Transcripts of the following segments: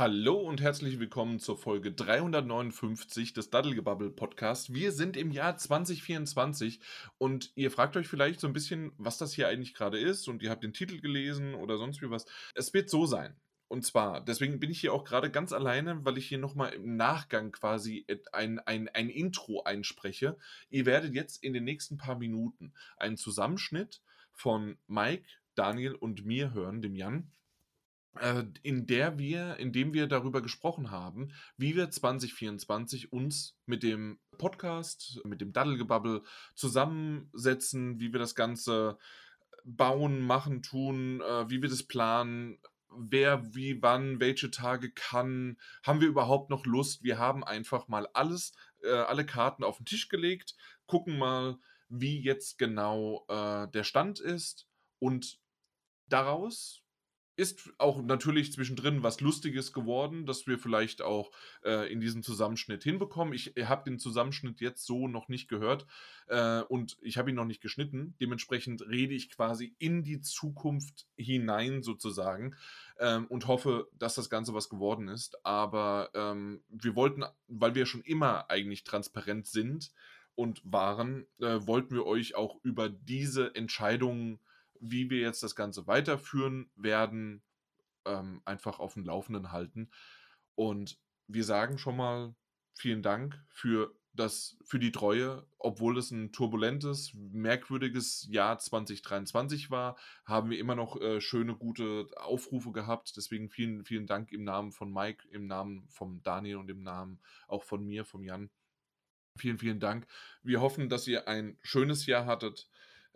Hallo und herzlich willkommen zur Folge 359 des Daddelgebabbel Podcast. Wir sind im Jahr 2024 und ihr fragt euch vielleicht so ein bisschen, was das hier eigentlich gerade ist und ihr habt den Titel gelesen oder sonst wie was. Es wird so sein. Und zwar, deswegen bin ich hier auch gerade ganz alleine, weil ich hier nochmal im Nachgang quasi ein, ein, ein Intro einspreche. Ihr werdet jetzt in den nächsten paar Minuten einen Zusammenschnitt von Mike, Daniel und mir hören, dem Jan in der wir, in dem wir darüber gesprochen haben, wie wir 2024 uns mit dem Podcast, mit dem Daddelgebabbel zusammensetzen, wie wir das Ganze bauen, machen, tun, äh, wie wir das planen, wer, wie, wann, welche Tage kann, haben wir überhaupt noch Lust? Wir haben einfach mal alles, äh, alle Karten auf den Tisch gelegt, gucken mal, wie jetzt genau äh, der Stand ist und daraus ist auch natürlich zwischendrin was Lustiges geworden, dass wir vielleicht auch äh, in diesem Zusammenschnitt hinbekommen. Ich habe den Zusammenschnitt jetzt so noch nicht gehört äh, und ich habe ihn noch nicht geschnitten. Dementsprechend rede ich quasi in die Zukunft hinein sozusagen ähm, und hoffe, dass das Ganze was geworden ist. Aber ähm, wir wollten, weil wir schon immer eigentlich transparent sind und waren, äh, wollten wir euch auch über diese Entscheidungen wie wir jetzt das Ganze weiterführen werden, ähm, einfach auf dem Laufenden halten. Und wir sagen schon mal vielen Dank für das, für die Treue, obwohl es ein turbulentes, merkwürdiges Jahr 2023 war, haben wir immer noch äh, schöne, gute Aufrufe gehabt. Deswegen vielen, vielen Dank im Namen von Mike, im Namen von Daniel und im Namen auch von mir, vom Jan. Vielen, vielen Dank. Wir hoffen, dass ihr ein schönes Jahr hattet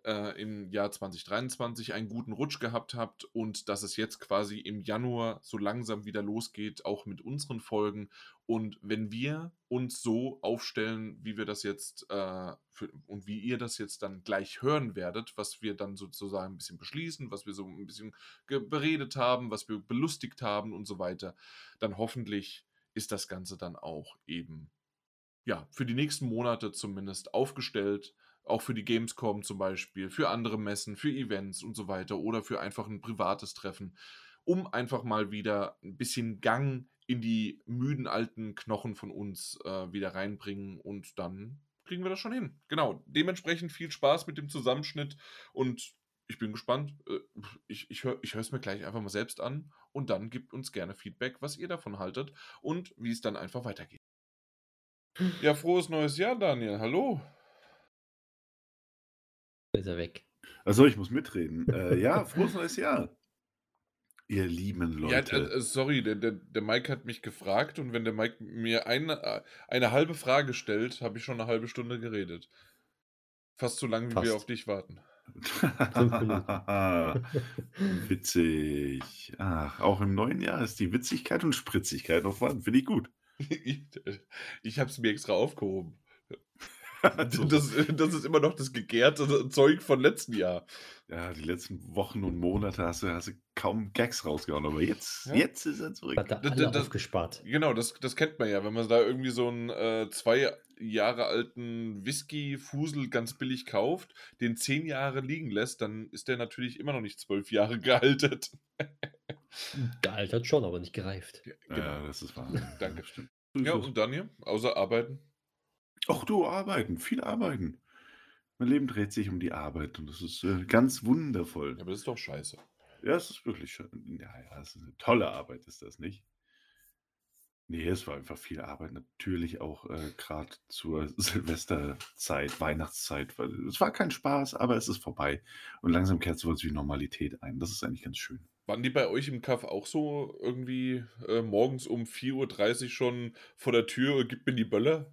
äh, im Jahr 2023 einen guten Rutsch gehabt habt und dass es jetzt quasi im Januar so langsam wieder losgeht, auch mit unseren Folgen. Und wenn wir uns so aufstellen, wie wir das jetzt äh, für, und wie ihr das jetzt dann gleich hören werdet, was wir dann sozusagen ein bisschen beschließen, was wir so ein bisschen beredet haben, was wir belustigt haben und so weiter, dann hoffentlich ist das Ganze dann auch eben ja, für die nächsten Monate zumindest aufgestellt, auch für die Gamescom zum Beispiel, für andere Messen, für Events und so weiter oder für einfach ein privates Treffen, um einfach mal wieder ein bisschen Gang in die müden alten Knochen von uns äh, wieder reinbringen und dann kriegen wir das schon hin. Genau, dementsprechend viel Spaß mit dem Zusammenschnitt und ich bin gespannt. Äh, ich, ich höre es mir gleich einfach mal selbst an und dann gebt uns gerne Feedback, was ihr davon haltet und wie es dann einfach weitergeht. Ja, frohes neues Jahr, Daniel. Hallo ist er weg. Also ich muss mitreden. Äh, ja, frohes neues Jahr. Ihr lieben Leute. Ja, äh, sorry, der, der, der Mike hat mich gefragt und wenn der Mike mir eine, äh, eine halbe Frage stellt, habe ich schon eine halbe Stunde geredet. Fast so lange, wie Fast. wir auf dich warten. Witzig. Ach, auch im neuen Jahr ist die Witzigkeit und Spritzigkeit noch vorhanden. Finde ich gut. ich ich habe es mir extra aufgehoben. Das, das, ist immer noch das gegärte Zeug von letzten Jahr. Ja, die letzten Wochen und Monate hast du, hast du kaum Gags rausgehauen, aber jetzt, ja. jetzt ist er zurück. Hat er alle das, aufgespart. Genau, das, das kennt man ja, wenn man da irgendwie so einen äh, zwei Jahre alten Whisky-Fusel ganz billig kauft, den zehn Jahre liegen lässt, dann ist der natürlich immer noch nicht zwölf Jahre gealtert. gealtert schon, aber nicht gereift. Ja, genau. ja das ist wahr. Danke. Ja, und dann hier, außer arbeiten? Ach du, arbeiten, viel arbeiten. Mein Leben dreht sich um die Arbeit und das ist äh, ganz wundervoll. Ja, aber das ist doch scheiße. Ja, es ist wirklich schön. Ja, ja, es ist eine tolle Arbeit, ist das nicht? Nee, es war einfach viel Arbeit. Natürlich auch äh, gerade zur Silvesterzeit, Weihnachtszeit. Es war kein Spaß, aber es ist vorbei. Und langsam kehrt sowas wie Normalität ein. Das ist eigentlich ganz schön. Waren die bei euch im Kaff auch so irgendwie äh, morgens um 4.30 Uhr schon vor der Tür und gibt mir die Böller?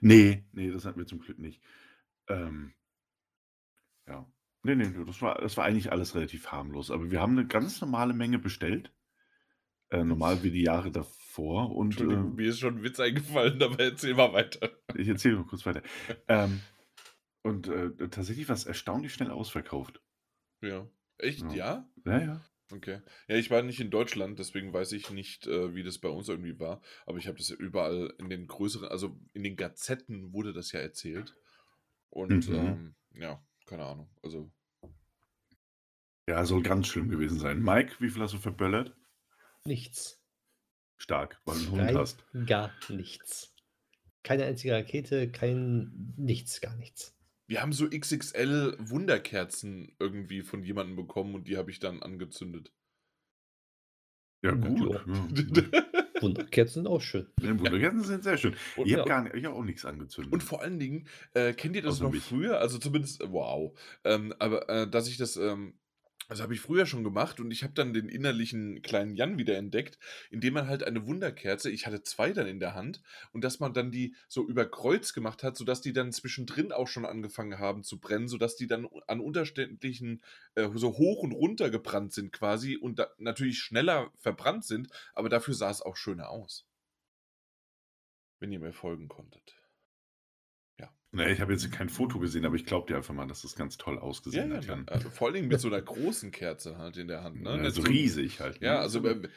Nee, nee, das hatten wir zum Glück nicht. Ähm, ja. Nee, nee, das war, das war eigentlich alles relativ harmlos. Aber wir haben eine ganz normale Menge bestellt. Äh, normal wie die Jahre davor. Und, äh, mir ist schon ein Witz eingefallen, aber erzähl mal weiter. Ich erzähle mal kurz weiter. ähm, und äh, tatsächlich war es erstaunlich schnell ausverkauft. Ja. Echt, ja? Ja, ja. Okay. Ja, ich war nicht in Deutschland, deswegen weiß ich nicht, äh, wie das bei uns irgendwie war. Aber ich habe das ja überall in den größeren, also in den Gazetten wurde das ja erzählt. Und Mhm. ähm, ja, keine Ahnung. Also, Ja, soll ganz schlimm gewesen sein. Mike, wie viel hast du verböllert? Nichts. Stark, weil du einen Hund hast. gar nichts. Keine einzige Rakete, kein nichts, gar nichts. Wir haben so XXL Wunderkerzen irgendwie von jemandem bekommen und die habe ich dann angezündet. Ja, gut. Ja. Wunderkerzen sind auch schön. Ja, Wunderkerzen sind sehr schön. Und, Ich ja. habe gar nicht, ich hab auch nichts angezündet. und vor allen Dingen, äh, kennt ihr das Außer noch mich. früher? Also zumindest, wow. Ähm, aber äh, dass ich das, ähm, also habe ich früher schon gemacht und ich habe dann den innerlichen kleinen Jan wieder entdeckt, indem man halt eine Wunderkerze, ich hatte zwei dann in der Hand, und dass man dann die so über Kreuz gemacht hat, sodass die dann zwischendrin auch schon angefangen haben zu brennen, sodass die dann an unterschiedlichen, äh, so hoch und runter gebrannt sind quasi und natürlich schneller verbrannt sind, aber dafür sah es auch schöner aus. Wenn ihr mir folgen konntet. Nee, ich habe jetzt kein Foto gesehen, aber ich glaube dir einfach mal, dass das ganz toll Ja, ausgesehen ja, hat. Jan. äh, vor Dingen mit so einer großen Kerze halt in der Hand. Ne? Ja, so riesig halt. Ja, ne? also So- äh,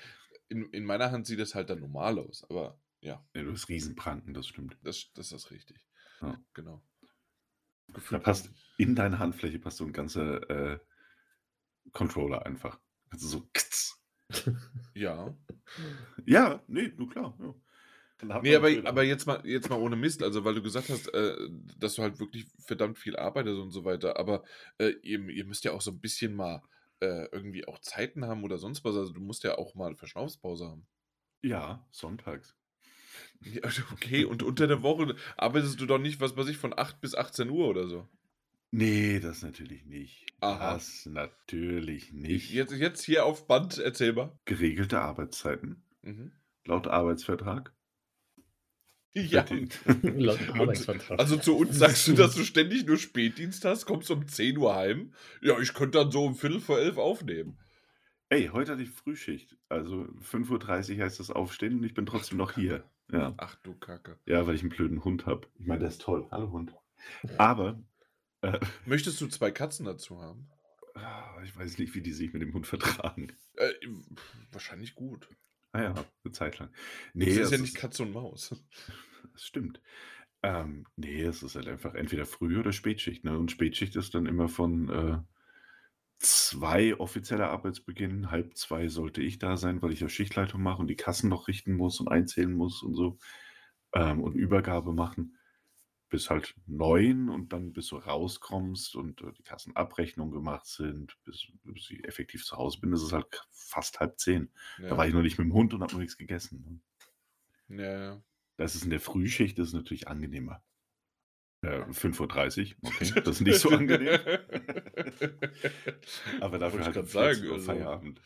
in, in meiner Hand sieht es halt dann normal aus, aber ja, Ja, du hast Riesenpranken, das stimmt. das, das ist richtig. Ja. Genau. Da passt in deine Handfläche passt so ein ganzer äh, Controller einfach. Also so. Ja. Ja, nee, du klar. Ja. Nee, aber, aber jetzt mal jetzt mal ohne Mist, also weil du gesagt hast, äh, dass du halt wirklich verdammt viel arbeitest und so weiter, aber äh, ihr, ihr müsst ja auch so ein bisschen mal äh, irgendwie auch Zeiten haben oder sonst was. Also du musst ja auch mal Verschnaufspause haben. Ja, sonntags. Ja, okay, und unter der Woche arbeitest du doch nicht, was weiß ich, von 8 bis 18 Uhr oder so. Nee, das natürlich nicht. Aha. Das natürlich nicht. Jetzt, jetzt hier auf Band erzählbar. Geregelte Arbeitszeiten Mhm. laut Arbeitsvertrag. Ja. Also zu uns sagst du, dass du ständig nur Spätdienst hast, kommst um 10 Uhr heim. Ja, ich könnte dann so um Viertel vor elf aufnehmen. Ey, heute hatte ich Frühschicht. Also 5.30 Uhr heißt das Aufstehen und ich bin trotzdem noch hier. Ja. Ach du Kacke. ja, weil ich einen blöden Hund habe. Ich meine, der ist toll. Hallo Hund. Aber äh, Möchtest du zwei Katzen dazu haben? ah, ich weiß nicht, wie die sich mit dem Hund vertragen. Äh, wahrscheinlich gut. Ah ja, eine Zeit lang. Nee, das ist ja nicht Katze und Maus. Das stimmt. Ähm, nee, es ist halt einfach entweder Früh- oder Spätschicht. Ne? Und Spätschicht ist dann immer von äh, zwei offizieller Arbeitsbeginn, halb zwei sollte ich da sein, weil ich ja Schichtleitung mache und die Kassen noch richten muss und einzählen muss und so. Ähm, und Übergabe machen. Bis halt neun und dann bis du rauskommst und äh, die Kassenabrechnungen gemacht sind, bis, bis ich effektiv zu Hause bin, ist es halt fast halb zehn. Da Ja. war ich noch nicht mit dem Hund und habe noch nichts gegessen. Ne? Ja. Das ist in der Frühschicht, das ist natürlich angenehmer. Äh, 5.30 Uhr, okay, das ist nicht so angenehm. Aber dafür halt 14 Uhr also Feierabend.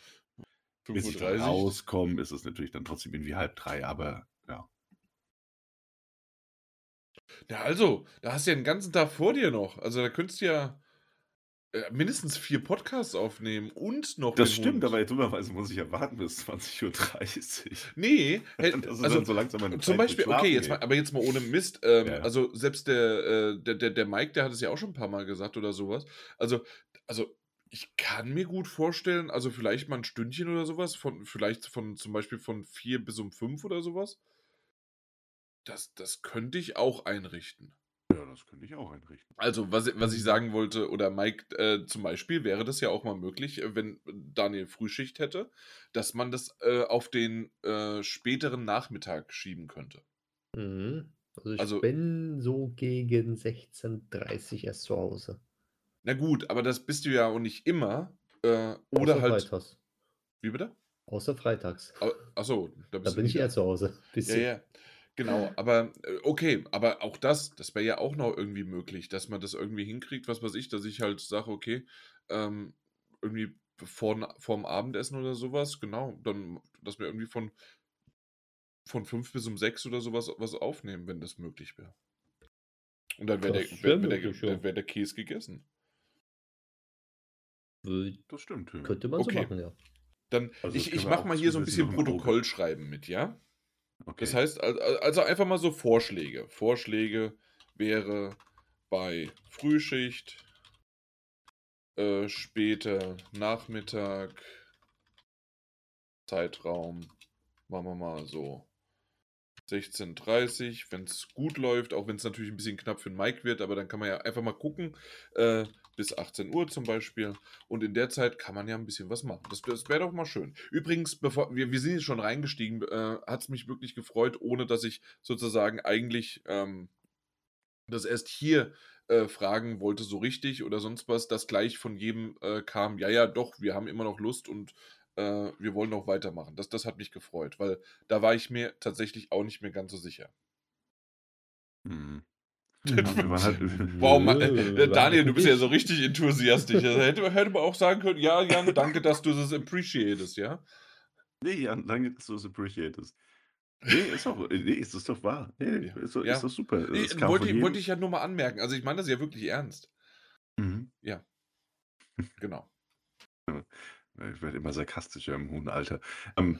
Bis ich dann 5.30 Uhr. rauskomme, ist es natürlich dann trotzdem irgendwie halb drei, aber ja. Also, da hast du ja den ganzen Tag vor dir noch. Also, da könntest du ja äh, mindestens vier Podcasts aufnehmen und noch. Das stimmt, Hund. aber dummerweise muss ich ja warten bis 20.30 Uhr. Nee, ist also dann so langsam meine zum Zeit Beispiel, okay, jetzt mal, aber jetzt mal ohne Mist. Ähm, Ja, ja. Also, selbst der, äh, der, der, der Mike, der hat es ja auch schon ein paar Mal gesagt oder sowas. Also, also, ich kann mir gut vorstellen, also vielleicht mal ein Stündchen oder sowas, von, vielleicht von zum Beispiel von vier bis um fünf oder sowas. Das, das könnte ich auch einrichten. Ja, das könnte ich auch einrichten. Also, was, was ich sagen wollte, oder Mike äh, zum Beispiel, wäre das ja auch mal möglich, äh, wenn Daniel Frühschicht hätte, dass man das äh, auf den äh, späteren Nachmittag schieben könnte. Mhm. Also ich Also- bin so gegen 16.30 Uhr erst zu Hause. Na gut, aber das bist du ja auch nicht immer. Äh, oder Außer halt. Freitags. Wie bitte? Außer freitags. Achso, da Da bin ich eher zu Hause. Ja, Bisschen. ja. Genau, aber äh, okay, aber auch das, das wäre ja auch noch irgendwie möglich, dass man das irgendwie hinkriegt, was weiß ich, dass ich halt sage, okay, ähm, irgendwie vor, vorm Abendessen oder sowas, genau, dann, dass wir irgendwie von, von fünf bis um sechs oder sowas was aufnehmen, wenn das möglich wäre. Und dann wäre der, wär, wär wär der, möglich, ja. wär, wär der Käse gegessen. Das stimmt. Ja. Könnte man Okay. so machen, ja. Dann, Also ich, ich mache mal hier so ein bisschen. Protokoll schreiben mit, ja? Okay. Das heißt, al- al- also einfach mal so Vorschläge. Vorschläge wäre bei Frühschicht, äh, später Nachmittag, Zeitraum, machen wir mal so 16.30 wenn es gut läuft, auch wenn es natürlich ein bisschen knapp für den Mike wird, aber dann kann man ja einfach mal gucken, äh, bis 18 Uhr zum Beispiel. Und in der Zeit kann man ja ein bisschen was machen. Das, das wäre doch mal schön. Übrigens, bevor wir, wir sind schon reingestiegen, äh, hat es mich wirklich gefreut, ohne dass ich sozusagen eigentlich ähm, das erst hier äh, fragen wollte, so richtig oder sonst was, dass gleich von jedem äh, kam, ja, ja, doch, wir haben immer noch Lust und äh, wir wollen noch weitermachen. Das, das hat mich gefreut, weil da war ich mir tatsächlich auch nicht mehr ganz so sicher. Mhm. Ja, halt, Wow, Ma- äh, Daniel, du bist ja so richtig enthusiastisch. Also hätte, hätte man auch sagen können, ja, Jan, danke, dass du das appreciatest, ja? nee, Jan, danke, dass du es appreciatest. Nee, ist doch, nee, ist das doch wahr. Nee, Ja. ist, doch, Ja. ist doch super. Nee, Es kam wollte, ich- wollte ich ja nur mal anmerken. Also ich meine das ja wirklich ernst. Mhm. Genau. Ich werde immer sarkastischer im hohen Alter. Ähm,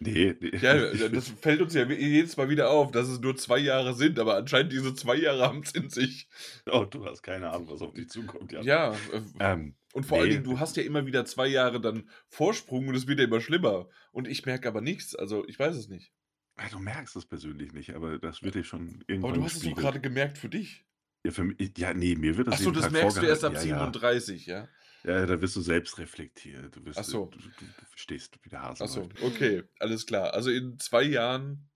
nee, nee. Ja, das fällt uns ja jedes Mal wieder auf, dass es nur zwei Jahre sind, aber anscheinend diese zwei Jahre haben es in sich. oh, du hast keine Ahnung, was auf dich zukommt. Jan. Ja, äh, Ähm, und vor allen nee. Dingen, du hast ja immer wieder zwei Jahre dann Vorsprung und es wird ja immer schlimmer. Und ich merke aber nichts, also ich weiß es nicht. ja, du merkst es persönlich nicht, aber das wird dir schon irgendwann Aber du hast es doch gerade gemerkt für dich. Ja, für mich, ja, nee, mir wird das Achso, jeden das Tag merkst du erst ab ja, 37, ja? Ja, da wirst du selbst reflektiert. Du, wirst, Ach so. du, du, du verstehst, wie der Hase Achso, okay, alles klar. Also in zwei Jahren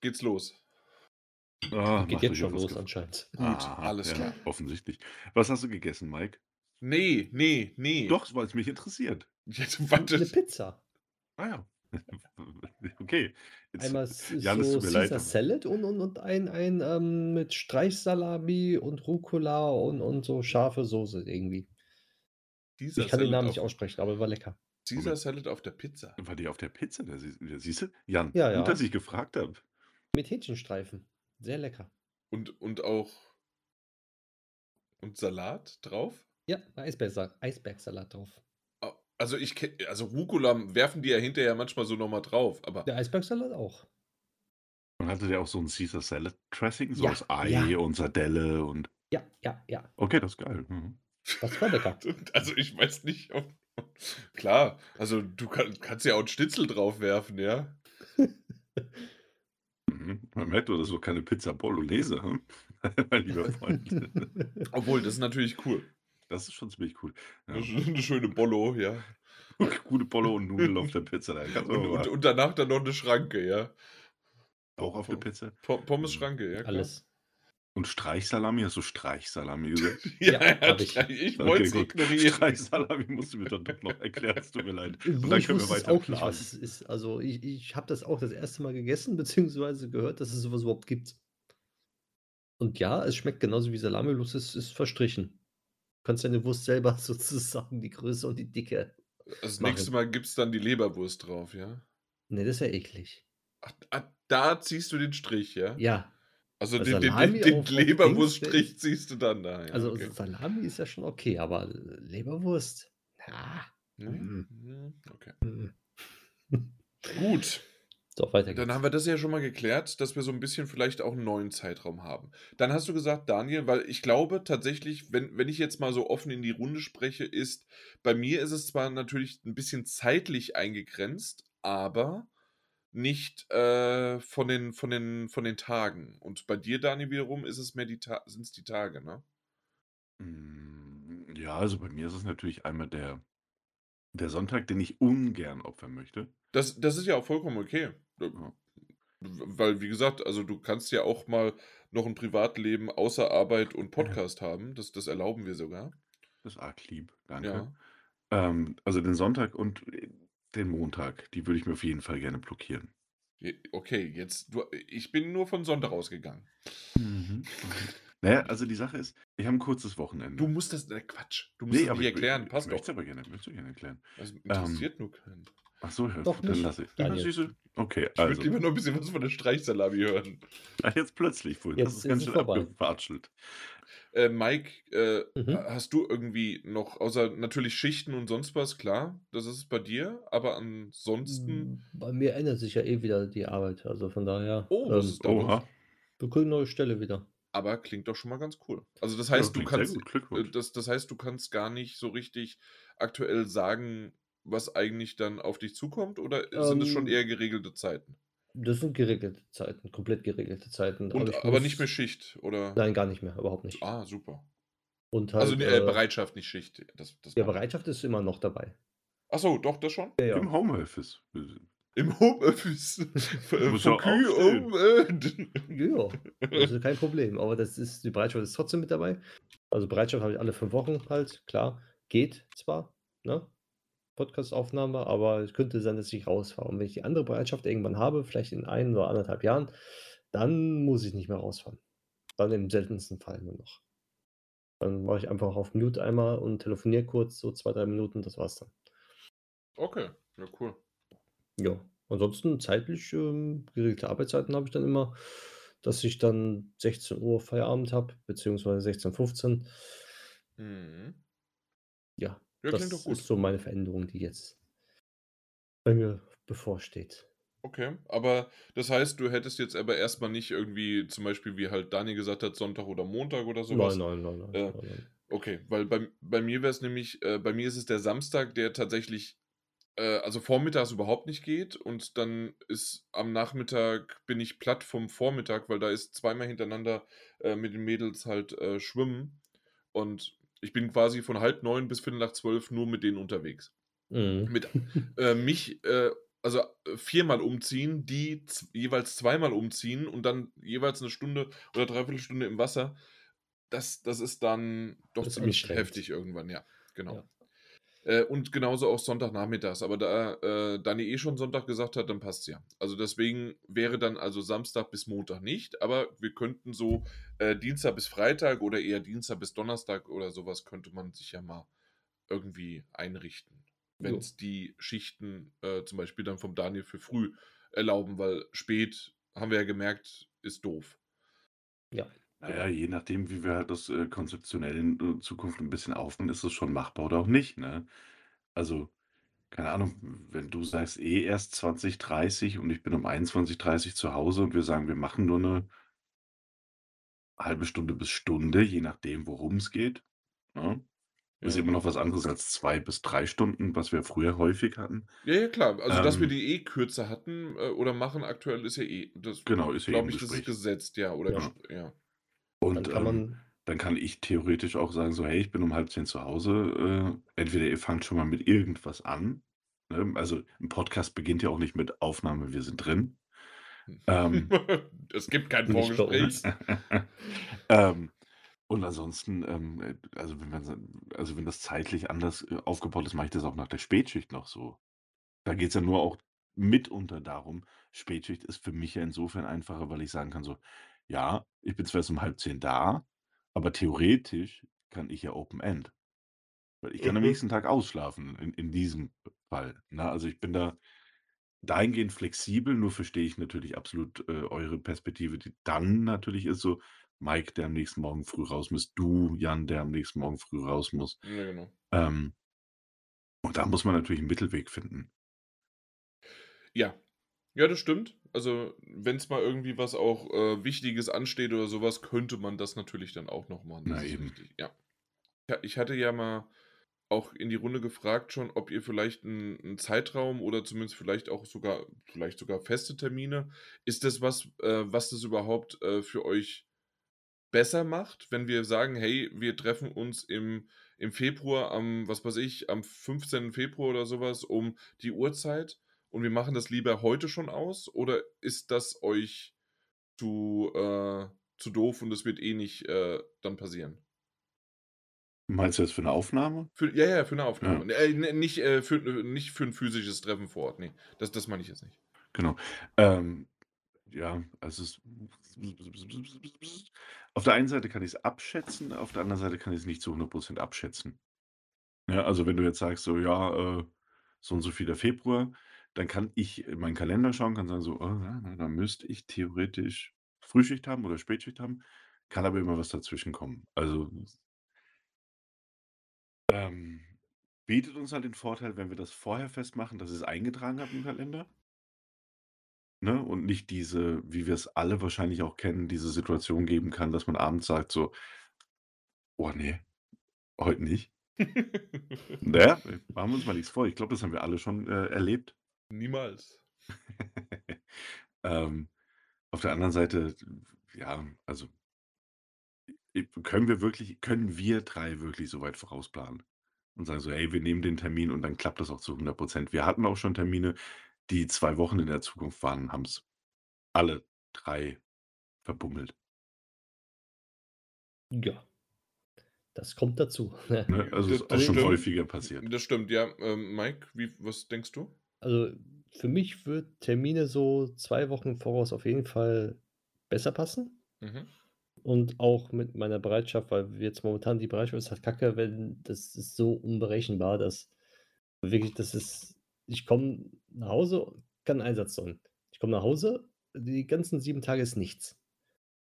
geht's los. Ah, Geht jetzt schon los anscheinend. Gut, Aha, alles ja, klar. Offensichtlich. Was hast du gegessen, Mike? Nee, nee, nee. Doch, weil es mich interessiert. Jetzt, Eine warte. Pizza. Ah ja. okay. Jetzt, Einmal es so Caesar Salad und, und, und ein, ein ähm, mit Streichsalami und Rucola und, und so scharfe Soße irgendwie. Caesar Ich kann den Salad Namen auf, nicht aussprechen, aber war lecker. Caesar Salad auf der Pizza. War die auf der Pizza? Da sie- da siehst du? Jan, Ja, gut, ja. dass ich gefragt habe. Mit Hähnchenstreifen. Sehr lecker. Und, und auch. Und Salat drauf? Ja, Eisbergsa- Eisbergsalat drauf. Also ich also Rucola werfen die ja hinterher manchmal so nochmal drauf, aber Der Eisbergsalat auch. Und hatte der auch so ein Caesar Salad Dressing, so Ja, aus Ei ja. und Sardelle und. Ja, ja, ja. Okay, das ist geil. Mhm. Das war lecker. also ich weiß nicht, ob, klar, also du kann, kannst ja auch einen Schnitzel drauf werfen, ja. Man merkt doch, das ist doch keine Pizza Bolognese, hm? mein lieber Freund. Obwohl, das ist natürlich cool. Das ist schon ziemlich cool. Ja. Eine sch- eine schöne Bollo, ja. Gute Bolle und Nudeln auf der Pizza. Und, und, und danach dann noch eine Schranke, ja. auch auf der Pizza. Po- Pommes Schranke, ja. Klar. Alles. Und Streichsalami, hast du Streichsalami gesagt? Ja, Ja, ich. ich, wollte es ignorieren. Streichsalami musst du mir dann doch noch erklären, es tut mir leid. Wo Und dann ich können wir wusste es weiter auch nicht, was es ist. Also ich, ich habe das auch das erste Mal gegessen, beziehungsweise gehört, dass es sowas überhaupt gibt. Und ja, es schmeckt genauso wie Salami, bloß es ist verstrichen. Du kannst deine Wurst selber sozusagen die Größe und die Dicke. Das machen. nächste Mal gibt es dann die Leberwurst drauf, ja. Ne, das ist ja eklig. Ach, ah, da ziehst du den Strich, ja. Ja, Also Also den, den, den, Leberwurststrich ziehst du dann da. Ja, also okay. Salami ist ja schon okay, aber Leberwurst? Na. Nee? Mhm. Mhm, Okay. mm. Gut. So, weiter Dann geht's. haben wir das ja schon mal geklärt, dass wir so ein bisschen vielleicht auch einen neuen Zeitraum haben. Dann hast du gesagt, Daniel, weil ich glaube tatsächlich, wenn, wenn ich jetzt mal so offen in die Runde spreche, ist, bei mir ist es zwar natürlich ein bisschen zeitlich eingegrenzt, aber nicht äh, von, den, von, den, von den Tagen. Und bei dir, Daniel, wiederum ist es mehr die Ta sind es die Tage, ne? Mm, Ja, also bei mir ist es natürlich einmal der, der Sonntag, den ich ungern opfern möchte. Das, das ist ja auch vollkommen okay. Ja. Weil, wie gesagt, also du kannst ja auch mal noch ein Privatleben außer Arbeit und Podcast haben. Das, das erlauben wir sogar. Das ist arg lieb, danke. Ja. Ähm, also den Sonntag und äh, den Montag, die würde ich mir auf jeden Fall gerne blockieren. Okay, jetzt, du, ich bin nur von Sonntag ausgegangen. Mhm. Naja, also die Sache ist, ich habe ein kurzes Wochenende. Du musst das, äh, Quatsch, du musst das aber nicht ich, erklären, ich, passt ich doch. möchte es aber gerne, möchte ich gerne erklären. Das interessiert nur keinen. Ach so, ja, Doch dann nicht, lasse ich. Daniel. Ja, siehste. Okay, Ich würde also. lieber noch ein bisschen was von der Streichsalami hören. Ah, Jetzt plötzlich, vorhin. Das Jetzt ist ist ganz schön vorbei. abgewatschelt. Äh, Mike, äh, Mhm. hast du irgendwie noch, außer natürlich Schichten und sonst was, klar, das ist bei dir, aber ansonsten, Mm, Bei mir ändert sich ja eh wieder die Arbeit. Also von daher, Oh, was ähm? Oha. wir kriegen eine neue Stelle wieder. Aber klingt doch schon mal ganz cool. Also das Ja, heißt, du klingt sehr kannst, äh, das, das heißt, du kannst gar nicht so richtig aktuell sagen, was eigentlich dann auf dich zukommt, oder sind es schon Ähm, eher geregelte Zeiten? Das sind geregelte Zeiten, komplett geregelte Zeiten. Und ich aber nicht mehr muss Schicht, oder? Nein, gar nicht mehr, überhaupt nicht. Ah, super. Und Also, halt, ne, äh, Bereitschaft, nicht Schicht. Das das Ja. Bereitschaft ist immer noch dabei. Ach so, doch, das schon? Ja, Im ja. Homeoffice. Im Homeoffice. V äh, Muss ja aufstehen. um, äh, Ja, das ist kein Problem. Aber das ist die Bereitschaft ist trotzdem mit dabei. Also, Bereitschaft habe ich alle 5 Wochen halt, klar. Geht zwar, ne? Podcastaufnahme, aber es könnte sein, dass ich rausfahre. Und wenn ich die andere Bereitschaft irgendwann habe, vielleicht in 1 oder 1,5 Jahren, dann muss ich nicht mehr rausfahren. Dann im seltensten Fall nur noch. Dann mache ich einfach auf Mute einmal und telefoniere kurz, so 2, 3 Minuten, das war's dann. Okay, ja cool. Ja, ansonsten zeitlich, ähm, geregelte Arbeitszeiten habe ich dann immer, dass ich dann 16:00 Feierabend habe, beziehungsweise 16:15. Mhm. Ja, Ja, klingt doch das gut. ist so meine Veränderung, die jetzt bei mir bevorsteht. Okay, aber das heißt, du hättest jetzt aber erst mal nicht irgendwie zum Beispiel, wie halt Daniel gesagt hat, Sonntag oder Montag oder so Nein, was? nein, nein, nein, Äh, nein, nein. okay, weil bei bei mir wäre es nämlich äh, bei mir ist es der Samstag, der tatsächlich äh, also vormittags überhaupt nicht geht und dann ist am Nachmittag bin ich platt vom Vormittag, weil da ist zweimal hintereinander, äh, mit den Mädels halt, äh, schwimmen und ich bin quasi von 8:30 bis 11:45 nur mit denen unterwegs. Mhm. Mit äh, mich, äh also, viermal umziehen, die jeweils zweimal umziehen und dann jeweils 'ne Stunde oder 3/4 Stunde im Wasser. Das das ist dann doch Das ziemlich heftig irgendwann, ja, genau. Ja. Äh, und genauso auch Sonntagnachmittags, aber da, äh, Dani eh schon Sonntag gesagt hat, dann passt's ja. Also, deswegen wäre dann also Samstag bis Montag nicht, aber wir könnten so, äh, Dienstag bis Freitag oder eher Dienstag bis Donnerstag oder so was könnte man sich ja mal irgendwie einrichten, Jo. wenn's die Schichten, äh, zum Beispiel dann vom Daniel für früh erlauben, weil spät, haben wir ja gemerkt, ist doof. Ja. Ja, je nachdem, wie wir halt das, äh, konzeptionell in, äh, Zukunft 'n bisschen aufbauen, ist es schon machbar oder auch nicht, ne? Also, keine Ahnung, wenn du sagst eh erst 20:30 und ich bin um 21:30 zu Hause und wir sagen, wir machen nur 'ne halbe Stunde bis Stunde, je nachdem, worum's geht, ne? Ist Ja. immer noch was anderes als 2 bis 3 Stunden, was wir früher häufig hatten. Ja, ja, klar. Also, dass wir Ähm die eh kürzer hatten, äh, oder machen aktuell, ist ja eh das Genau, ist ja eh im glaube ich, das ist Gespräch. gesetzt, ja, oder Ja. ges ja. Dann Und, kann ähm, man dann kann ich theoretisch auch sagen so: „Hey, ich bin um 9:30 zu Hause, äh, entweder ihr fangt schon mal mit irgendwas an“, ne? Also, 'n Podcast beginnt ja auch nicht mit Aufnahme, wir sind drin. Ähm Es gibt kein Vorgespräch. Ähm, und ansonsten, ähm, äh, also, wenn also, wenn das zeitlich anders, äh, aufgebaut ist, mache ich das auch nach der Spätschicht noch so. Da geht's ja nur auch mitunter darum Spätschicht ist für mich ja insofern einfacher, weil ich sagen kann so: „Ja, ich bin zwar erst um 9:30 da, aber theoretisch kann ich ja Open End.“ Weil ich kann am Mhm. nächsten Tag ausschlafen in in diesem Fall, ne? Also, ich bin da dahingehend flexibel, nur verstehe ich natürlich absolut, äh, eure Perspektive, die dann natürlich ist so, Mike, der am nächsten Morgen früh raus muss, du, Jan, der am nächsten Morgen früh raus muss. Ja, genau. Ähm und da muss man natürlich 'n Mittelweg finden. Ja. Ja, das stimmt. Also, wenn's mal irgendwie was auch, äh, Wichtiges ansteht oder so was, könnte man das natürlich dann auch noch machen. Na eben. ja. Ich hatte ja mal auch in die Runde gefragt schon, ob ihr vielleicht 'n 'n Zeitraum oder zumindest vielleicht auch sogar vielleicht sogar feste Termine ist das was, äh, was das überhaupt, äh, für euch besser macht, wenn wir sagen: „Hey, wir treffen uns im im Februar am was weiß ich, am 15. Februar oder so was um die Uhrzeit und wir machen das lieber heute schon aus?“ Oder ist das euch zu äh, zu doof und es wird eh nicht, äh, dann passieren? Meinst du jetzt für 'ne Aufnahme? Für ja, ja, für 'ne Aufnahme. Ja. Ne, äh, ne, nicht, äh, für äh, nicht für 'n physisches Treffen vor Ort, ne. Das das meine ich jetzt nicht. Genau. Ähm, ja, also es auf der einen Seite kann ich's abschätzen, auf der anderen Seite kann ich's nicht zu 100 % abschätzen. Ja, also, wenn du jetzt sagst so: „Ja, äh, so und so viel der Februar“, dann kann ich in meinen Kalender schauen, kann sagen so: „Oh, ja, na, da müsste ich theoretisch Frühschicht haben oder Spätschicht haben“, kann aber immer was dazwischen kommen. Also ähm, bietet uns halt den Vorteil, wenn wir das vorher festmachen, dass ich's eingetragen habe im Kalender. Ne, und nicht diese, wie wir's alle wahrscheinlich auch kennen, diese Situation geben kann, dass man abends sagt so: „Oh ne, heute nicht.“ Ne, machen wir uns mal nix vor. Ich glaube, das haben wir alle schon, äh, erlebt. Niemals. Ähm, auf der anderen Seite, ja, also können wir wirklich können wir 3 wirklich so weit vorausplanen und sagen so: „Hey, wir nehmen den Termin“ und dann klappt das auch zu 100% Wir hatten auch schon Termine, die 2 Wochen in der Zukunft waren, haben's alle 3 verbummelt. Ja, das kommt dazu. Ne? Also, Das ist auch schon stimmt. häufiger passiert. Das stimmt, ja. Ähm, Mike, wie was denkst du? Also, für mich wird Termine so 2 Wochen im Voraus auf jeden Fall besser passen. Mhm. Und auch mit meiner Bereitschaft, weil jetzt momentan die Bereitschaft ist halt kacke, wenn das ist so unberechenbar, dass wirklich das ist ich komme nach Hause, kann Einsatz sein. Ich komme nach Hause, die ganzen 7 Tage ist nichts.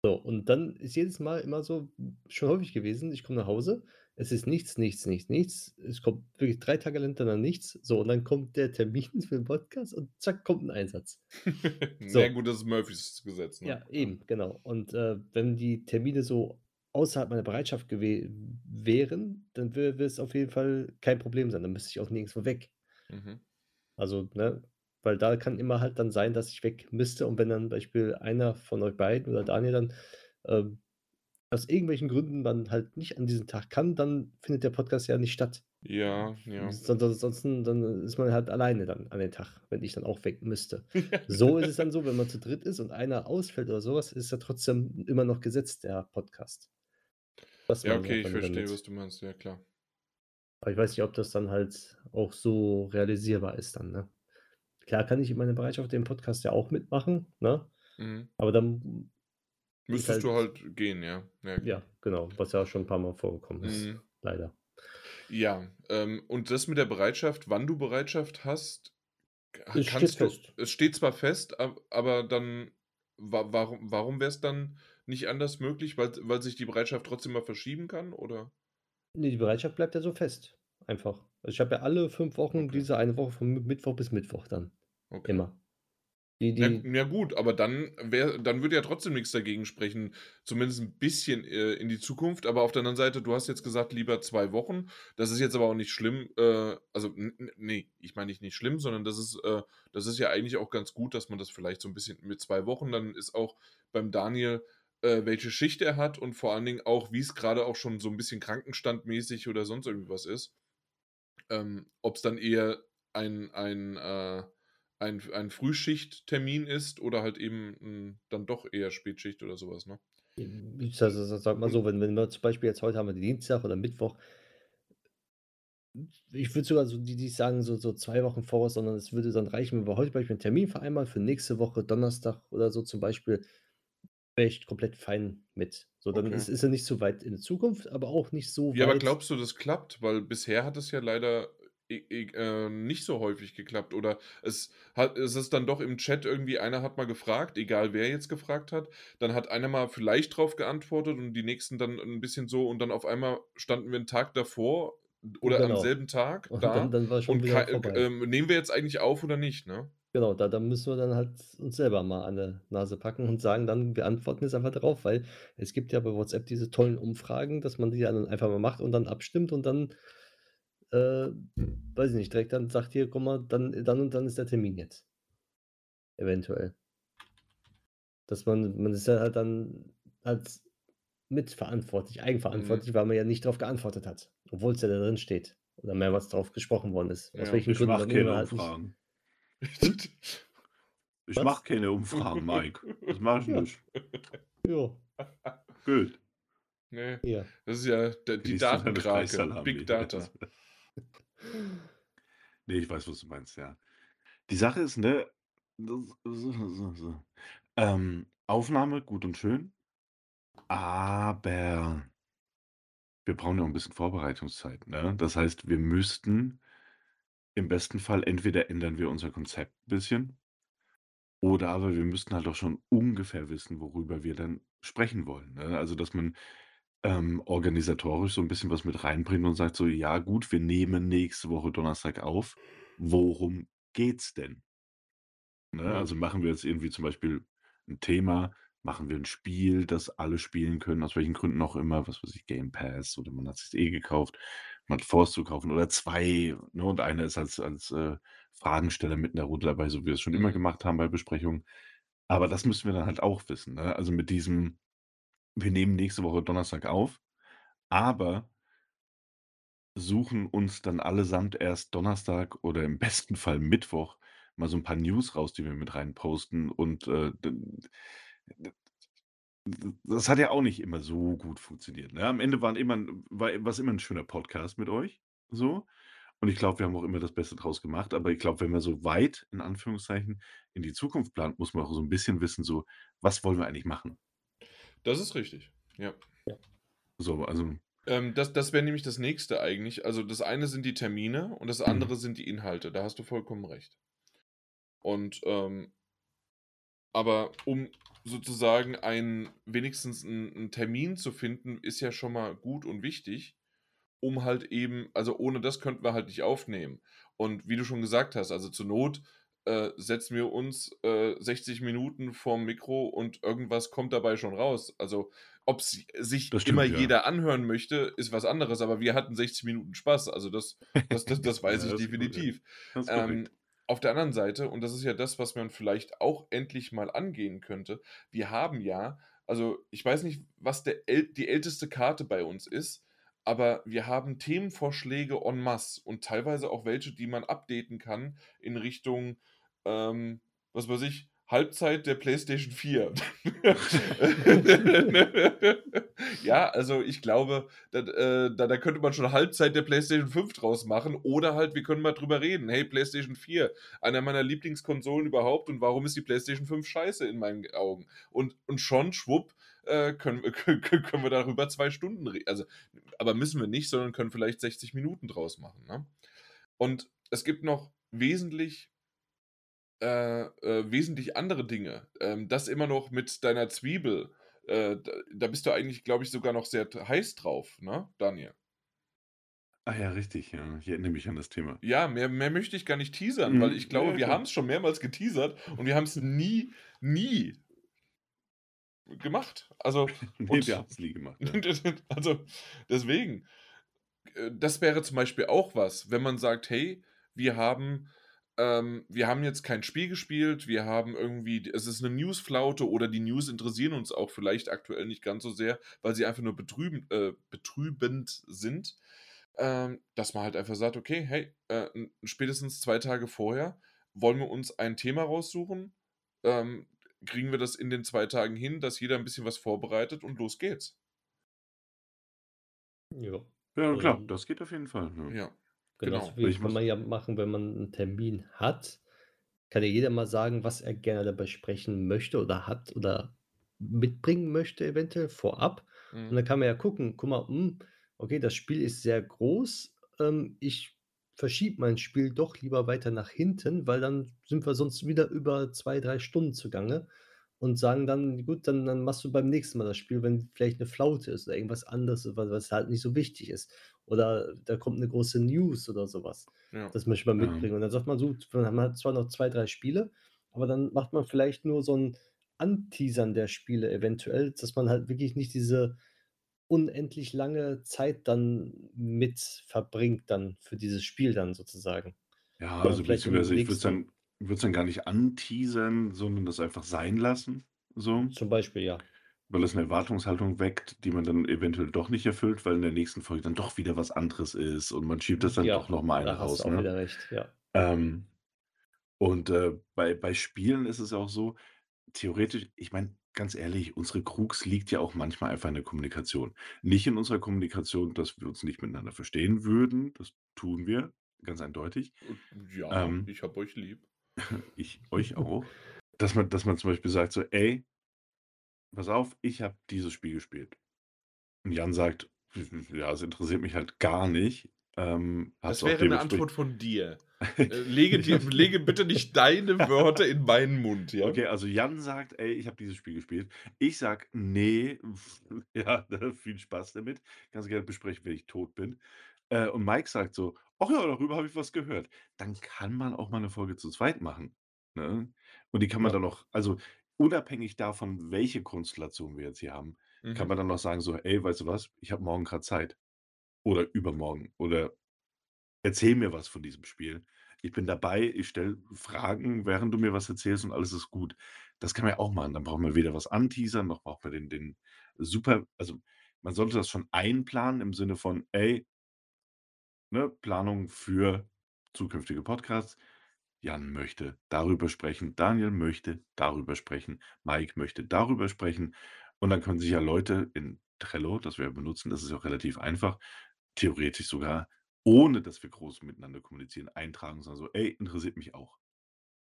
So, und dann ist jedes Mal immer so schon häufig gewesen, ich komme nach Hause, es ist nichts, nichts, nichts, nichts. Es kommt wirklich 3 Tage hintereinander nichts. So, und dann kommt der Termin für den Podcast und zack, kommt 'n Einsatz. So. ja gut, das ist Murphys Gesetz, ne? Ja, eben, genau. Und, äh, wenn die Termine so außerhalb meiner Bereitschaft wären, dann wär wär's auf jeden Fall kein Problem sein. Dann müsste ich auch nirgendswo weg. Mhm. Also, ne, weil da kann immer halt dann sein, dass ich weg müsste und wenn dann Beispiel einer von euch beiden oder Daniel dann, ähm, aus irgendwelchen Gründen dann halt nicht an diesem Tag kann, dann findet der Podcast ja nicht statt. Ja, ja. Son ansonsten dann ist man halt alleine dann an den Tag, wenn ich dann auch weg müsste. So ist es dann so, wenn man zu dritt ist und einer ausfällt oder so was, ist ja trotzdem immer noch gesetzt, der Podcast. Das Ja, okay, ich verstehe, damit. was du meinst. Ja, klar. Aber ich weiß nicht, ob das dann halt auch so realisierbar ist dann, ne? Klar kann ich in meiner Bereitschaft den Podcast ja auch mitmachen, ne? Mhm. Aber dann Müsstest du halt halt gehen, ja. Ja, klar. ja, genau, was ja auch schon 'n paar Mal vorgekommen ist, Mhm. leider. Ja, ähm, und das mit der Bereitschaft, wann du Bereitschaft hast, Es steht kannst du fest. es steht zwar fest, ab aber dann wa warum warum wär's dann nicht anders möglich? Weil weil sich die Bereitschaft trotzdem mal verschieben kann, oder? Ne, die Bereitschaft bleibt ja so fest, einfach. Also, ich habe ja alle 5 Wochen Okay. diese eine Woche von Mi Mittwoch bis Mittwoch dann. Okay. Immer. Die Ja, die ja gut, aber dann wär dann würde ja trotzdem nichts dagegen sprechen, zumindest ein bisschen, äh, in die Zukunft. Aber auf der anderen Seite, du hast jetzt gesagt, lieber 2 Wochen. Das ist jetzt aber auch nicht schlimm, äh, also n n ne, ich meine nicht nicht schlimm, sondern das ist äh, das ist ja eigentlich auch ganz gut, dass man das vielleicht so ein bisschen mit 2 Wochen dann ist auch beim Daniel, äh, welche Schicht er hat und vor allen Dingen auch, wie es gerade auch schon so ein bisschen krankenstandmäßig oder sonst irgendwie was ist. Ähm, ob's dann eher ein ein, äh ein ein Frühschichttermin ist oder halt eben, hm, dann doch eher Spätschicht oder sowas, ne? ich sa sa sage mal so, wenn wenn wir zum Beispiel jetzt heute haben wir Dienstag oder Mittwoch ich würde sogar so die die sagen so so 2 Wochen voraus, sondern es würde dann reichen, wenn wir heute beispielsweise 'n Termin vereinbaren für nächste Woche Donnerstag oder so zum Beispiel, wäre ich komplett fein mit. So, dann Okay. ist ist er nicht so weit in der Zukunft, aber auch nicht so Ja, aber weit glaubst du, das klappt? Weil bisher hat es ja leider äh, nicht so häufig geklappt oder es hat es ist dann doch im Chat irgendwie einer hat mal gefragt, egal wer jetzt gefragt hat, dann hat einer mal vielleicht drauf geantwortet und die nächsten dann 'n bisschen so und dann auf einmal standen wir 'n Tag davor oder am Genau. selben Tag Und dann da dann war's schon und wieder vorbei. ähm, nehmen wir jetzt eigentlich auf oder nicht, ne? Genau, da da müssen wir dann halt uns selber mal an der Nase packen und sagen dann, wir antworten jetzt einfach darauf, weil es gibt ja bei WhatsApp diese tollen Umfragen, dass man die dann einfach mal macht und dann abstimmt und dann, äh, weiß ich nicht, direkt dann sagt: „Hier, guck mal, dann dann und dann ist der Termin jetzt.“ Eventuell. Dass man man ist ja halt dann halt mitverantwortlich, Mhm. eigenverantwortlich, weil man ja nicht drauf geantwortet hat, obwohl's ja da drin steht oder mehrmals drauf gesprochen worden ist, aus Ja. welchen Ich Gründen mache keine halt nicht Umfragen. Ich Was? mache keine Umfragen, Mike. Das mache ich Ja. nicht. Ja. Gut. Ne, Ja. das ist ja die deine Datenkrake. Big Data. Ne, ich weiß, was du meinst, ja. Die Sache ist, ne, so so so. Ähm, Aufnahme gut und schön, aber wir brauchen ja auch 'n bisschen Vorbereitungszeit, ne? Das heißt, wir müssten im besten Fall entweder ändern wir unser Konzept 'n bisschen oder aber wir müssten halt auch schon ungefähr wissen, worüber wir dann sprechen wollen, ne? Also, dass man, ähm, organisatorisch so 'n bisschen was mit reinbringt und sagt so: „Ja gut, wir nehmen nächste Woche Donnerstag auf. Worum geht's denn?“ Ne, Mhm. also machen wir jetzt irgendwie zum Beispiel 'n Thema, machen wir 'n Spiel, das alle spielen können, aus welchen Gründen auch immer, was weiß ich, Game Pass oder man hat sich's eh gekauft, man hat es zu kaufen oder 2, ne, und einer ist als als, äh, Fragensteller mit in der Runde dabei, so wie wir's schon immer Mhm. gemacht haben bei Besprechungen. Aber das müssen wir dann halt auch wissen, ne? Also, mit diesem wir nehmen nächste Woche Donnerstag auf, aber suchen uns dann allesamt erst Donnerstag oder im besten Fall Mittwoch mal so 'n paar News raus, die wir mit rein posten und, äh, das hat ja auch nicht immer so gut funktioniert, ne? Am Ende waren immer war war's immer 'n schöner Podcast mit euch, so. Und ich glaube, wir haben auch immer das Beste draus gemacht. Aber ich glaube, wenn man so weit in Anführungszeichen in die Zukunft plant, muss man auch so 'n bisschen wissen, so: „Was wollen wir eigentlich machen?“ Das ist richtig, ja. Ja. So, also Ähm, das das wäre nämlich das Nächste eigentlich. Also, das eine sind die Termine und das Mhm. andere sind die Inhalte. Da hast du vollkommen recht. Und, ähm aber um sozusagen ein wenigstens 'n 'n Termin zu finden, ist ja schon mal gut und wichtig, um halt eben also, ohne das könnten wir halt nicht aufnehmen. Und wie du schon gesagt hast, also, zur Not, äh, setzen wir uns, äh, 60 Minuten vorm Mikro und irgendwas kommt dabei schon raus. Also, ob's sich Das immer stimmt, ja. jeder anhören möchte, ist was anderes, aber wir hatten 60 Minuten Spaß. Also, das das das das weiß Ja, ich ist gut, ja. definitiv. Ähm, auf der anderen Seite, und das ist ja das, was man vielleicht auch endlich mal angehen könnte, wir haben ja also, ich weiß nicht, was äl die älteste Karte bei uns ist, aber wir haben Themenvorschläge en masse und teilweise auch welche, die man updaten kann in Richtung, ähm, was weiß ich, Halbzeit der PlayStation 4. Ja, also, ich glaube, da äh, da da könnte man schon Halbzeit der PlayStation 5 draus machen oder halt, wir können mal drüber reden: „Hey, PlayStation 4, einer meiner Lieblingskonsolen überhaupt und warum ist die PlayStation 5 scheiße in meinen Augen?“ Und und schon schwupp, äh, können wir kö kö können wir darüber 2 Stunden re also, aber müssen wir nicht, sondern können vielleicht 60 Minuten draus machen, ne? Und es gibt noch wesentlich äh, äh, wesentlich andere Dinge. Ähm, das immer noch mit deiner Zwiebel, äh, da da bist du eigentlich, glaube ich, sogar noch sehr heiß drauf, ne, Daniel? Ah ja, richtig, ja. Ich erinnere mich an das Thema. Ja, mehr mehr möchte ich gar nicht teasern, weil Mhm. ich Ja, glaube, ja, wir klar. haben's schon mehrmals geteasert und wir haben's nie, nie gemacht. Also, Ne, und wir haben's nie gemacht, ja. also, deswegen. Äh, das wäre zum Beispiel auch was, wenn man sagt: „Hey, wir haben ähm, wir haben jetzt kein Spiel gespielt, wir haben irgendwie es ist 'ne Newsflaute oder die News interessieren uns auch vielleicht aktuell nicht ganz so sehr, weil sie einfach nur betrüben äh, betrübend sind.“ Ähm, dass man halt einfach sagt: „Okay, hey, äh, spätestens 2 Tage vorher wollen wir uns ein Thema raussuchen. Ähm, kriegen wir das in den 2 Tagen hin, dass jeder 'n bisschen was vorbereitet und los geht's.“ Ja. Ja, klar, Ähm das geht auf jeden Fall, ja. Ja, Genauso genau. Weil wie ich kann muss man ja machen, wenn man 'n Termin hat, kann ja jeder mal sagen, was er gerne dabei sprechen möchte oder hat oder mitbringen möchte eventuell vorab. Und Mhm. dann kann man ja gucken: „Guck mal, hm, okay, das Spiel ist sehr groß. Ähm, ich verschiebe mein Spiel doch lieber weiter nach hinten, weil dann sind wir sonst wieder über 2, 3 Stunden zugange.“ Und sagen dann: „Gut, dann dann machst du beim nächsten Mal das Spiel, wenn vielleicht 'ne Flaute ist oder irgendwas anderes, wa was halt nicht so wichtig ist. Oder da kommt 'ne große News oder so was. Ja. Das möchte man Ja. mitbringen.“ Und dann sagt man so, man hat zwar noch 2, 3 Spiele, aber dann macht man vielleicht nur so 'n Anteasern der Spiele eventuell, dass man halt wirklich nicht diese unendlich lange Zeit dann mit verbringt dann für dieses Spiel dann sozusagen. Ja, also, beziehungsweise ich würde es dann würde es dann gar nicht anteasern, sondern das einfach sein lassen, so. Zum Beispiel, ja. Weil es 'ne Erwartungshaltung weckt, die man dann eventuell doch nicht erfüllt, weil in der nächsten Folge dann doch wieder was anderes ist und man schiebt das dann Ja, doch noch mal eine da hast du raus, auch ne? wieder recht, ja. Ähm, und, äh, bei bei Spielen ist es auch so, theoretisch ich meine, ganz ehrlich, unsere Krux liegt ja auch manchmal einfach in der Kommunikation. Nicht in unserer Kommunikation, dass wir uns nicht miteinander verstehen würden, das tun wir, ganz eindeutig. Ja, Ähm ich habe euch lieb. Ich euch auch. Dass man dass man zum Beispiel sagt so: „Ey“ „pass auf, ich habe dieses Spiel gespielt.“ Und Jan sagt: „Ja, es interessiert mich halt gar nicht.“ Ähm, Das wäre 'ne dementsprechend Antwort von dir. Äh, lege dir lege bitte nicht deine Wörter in meinen Mund, ja? Okay, also Jan sagt: „Ey, ich habe dieses Spiel gespielt.“ Ich sage: „Ne, ja, viel Spaß damit. Kannst du gerne besprechen, wenn ich tot bin.“ Äh, und Mike sagt so: „Ach ja, darüber habe ich was gehört.“ Dann kann man auch mal 'ne Folge zu zweit machen, ne? Und die kann man Ja. dann auch also, unabhängig davon, welche Konstellation wir jetzt hier haben, kann Mhm. man dann auch sagen so: „Ey, weißt du was? Ich habe morgen grad Zeit oder übermorgen oder erzähl mir was von diesem Spiel. Ich bin dabei, ich stelle Fragen, während du mir was erzählst und alles ist gut. Das kann man ja auch machen. Dann brauchen wir weder was anteasern, noch brauchen wir den den super also, man sollte das schon einplanen im Sinne von: „Ey“ ne, Planung für zukünftige Podcasts. Jan möchte darüber sprechen, Daniel möchte darüber sprechen, Mike möchte darüber sprechen. Und dann können sich ja Leute in Trello, das wir benutzen, das ist auch relativ einfach, theoretisch sogar, ohne dass wir groß miteinander kommunizieren, eintragen, sondern so: „Ey, interessiert mich auch.“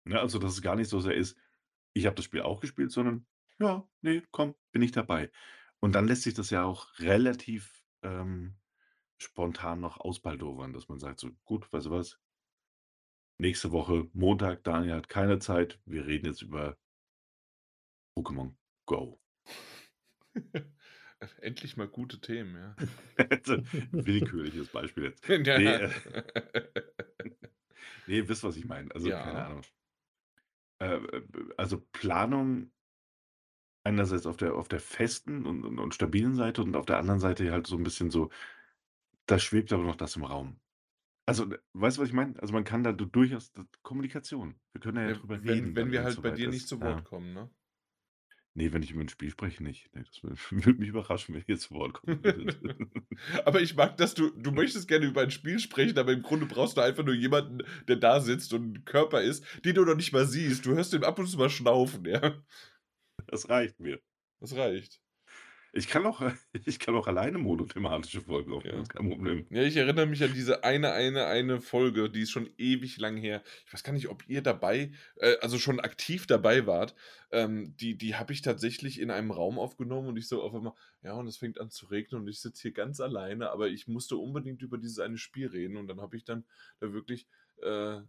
Ne, also, dass es gar nicht so sehr ist: „Ich habe das Spiel auch gespielt“, sondern: „Ja, ne, komm, bin ich dabei.“ Und dann lässt sich das ja auch relativ, ähm, spontan noch ausbaldowern, dass man sagt so: „Gut, weißt du was?“ Nächste Woche Montag, Daniel hat keine Zeit. Wir reden jetzt über Pokémon Go. Endlich mal gute Themen, ja. Willkürliches Beispiel jetzt. Ja. Ne, äh ne, ihr wisst, was ich meine. Also, keine Ja. Ahnung. Äh, äh, also, Planung einerseits auf der auf der festen und und und stabilen Seite und auf der anderen Seite halt so 'n bisschen so da schwebt aber noch das im Raum. Also, weißt du, was ich meine? Also, man kann da du durchaus Kommunikation. Wir können ja Ja, drüber wenn reden, wenn wir halt bei dir nicht ist. zu Wort Ja. kommen, ne? Ne, wenn ich über 'n Spiel spreche, nicht. Ne, das wür würde mich überraschen, wenn ihr zu Wort würdet. Aber ich mag, dass du du möchtest gerne über ein Spiel sprechen, aber im Grunde brauchst du einfach nur jemanden, der da sitzt und 'n Körper ist, den du noch nicht mal siehst. Du hörst ihn ab und zu mal schnaufen, ja? Das reicht mir. Das reicht. Ich kann auch ich kann auch alleine monothematische Folgen aufnehmen, Ja. kein Problem. Ja, ich erinnere mich an diese eine eine eine Folge, die ist schon ewig lang her. Ich weiß gar nicht, ob ihr dabei äh, also schon aktiv dabei wart. Ähm, die die habe ich tatsächlich in einem Raum aufgenommen und ich so auf einmal: „Ja, und es fängt an zu regnen und ich sitze hier ganz alleine, aber ich musste unbedingt über dieses eine Spiel reden.“ Und dann habe ich dann da wirklich,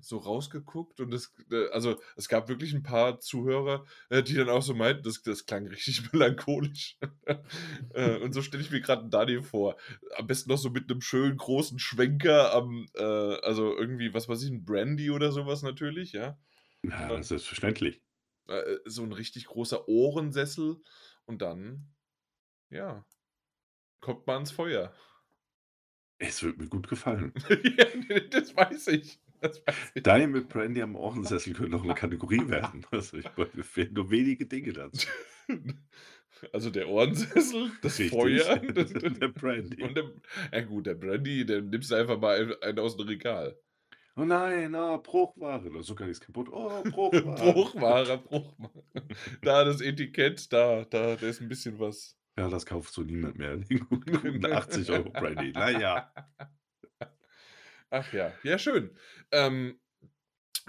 so rausgeguckt und das äh, also, es gab wirklich 'n paar Zuhörer, äh, die dann auch so meinten, das das klang richtig melancholisch. Äh, und so stelle ich mir grad 'n Daniel vor. Am besten noch so mit 'nem schönen großen Schwenker am äh, also irgendwie, was weiß ich, 'n Brandy oder so was natürlich, ja? Ja, dann selbstverständlich. äh, äh, so 'n richtig großer Ohrensessel und dann, ja, kommt man ans Feuer. Es wird mir gut gefallen. Ja, das weiß ich. Ich. Daniel mit Brandy am Ohrensessel könnte noch 'ne Kategorie werden. Also, ich fehlen nur wenige Dinge dazu. Also, der Ohrensessel, das Richtig. Feuer, das Der Brandy. und der ja gut, der Brandy, den nimmst du einfach mal ein einen aus'm Regal. „Oh nein, ah, Bruchware.“ Oder sogar ist kaputt. „Oh, Bruchware.“ Bruchware, Bruchware. Da das Etikett, da da da ist 'n bisschen was. Ja, das kauft so niemand mehr. Den guten guten 80 € Brandy. Na ja. Ach ja, ja schön. Ähm,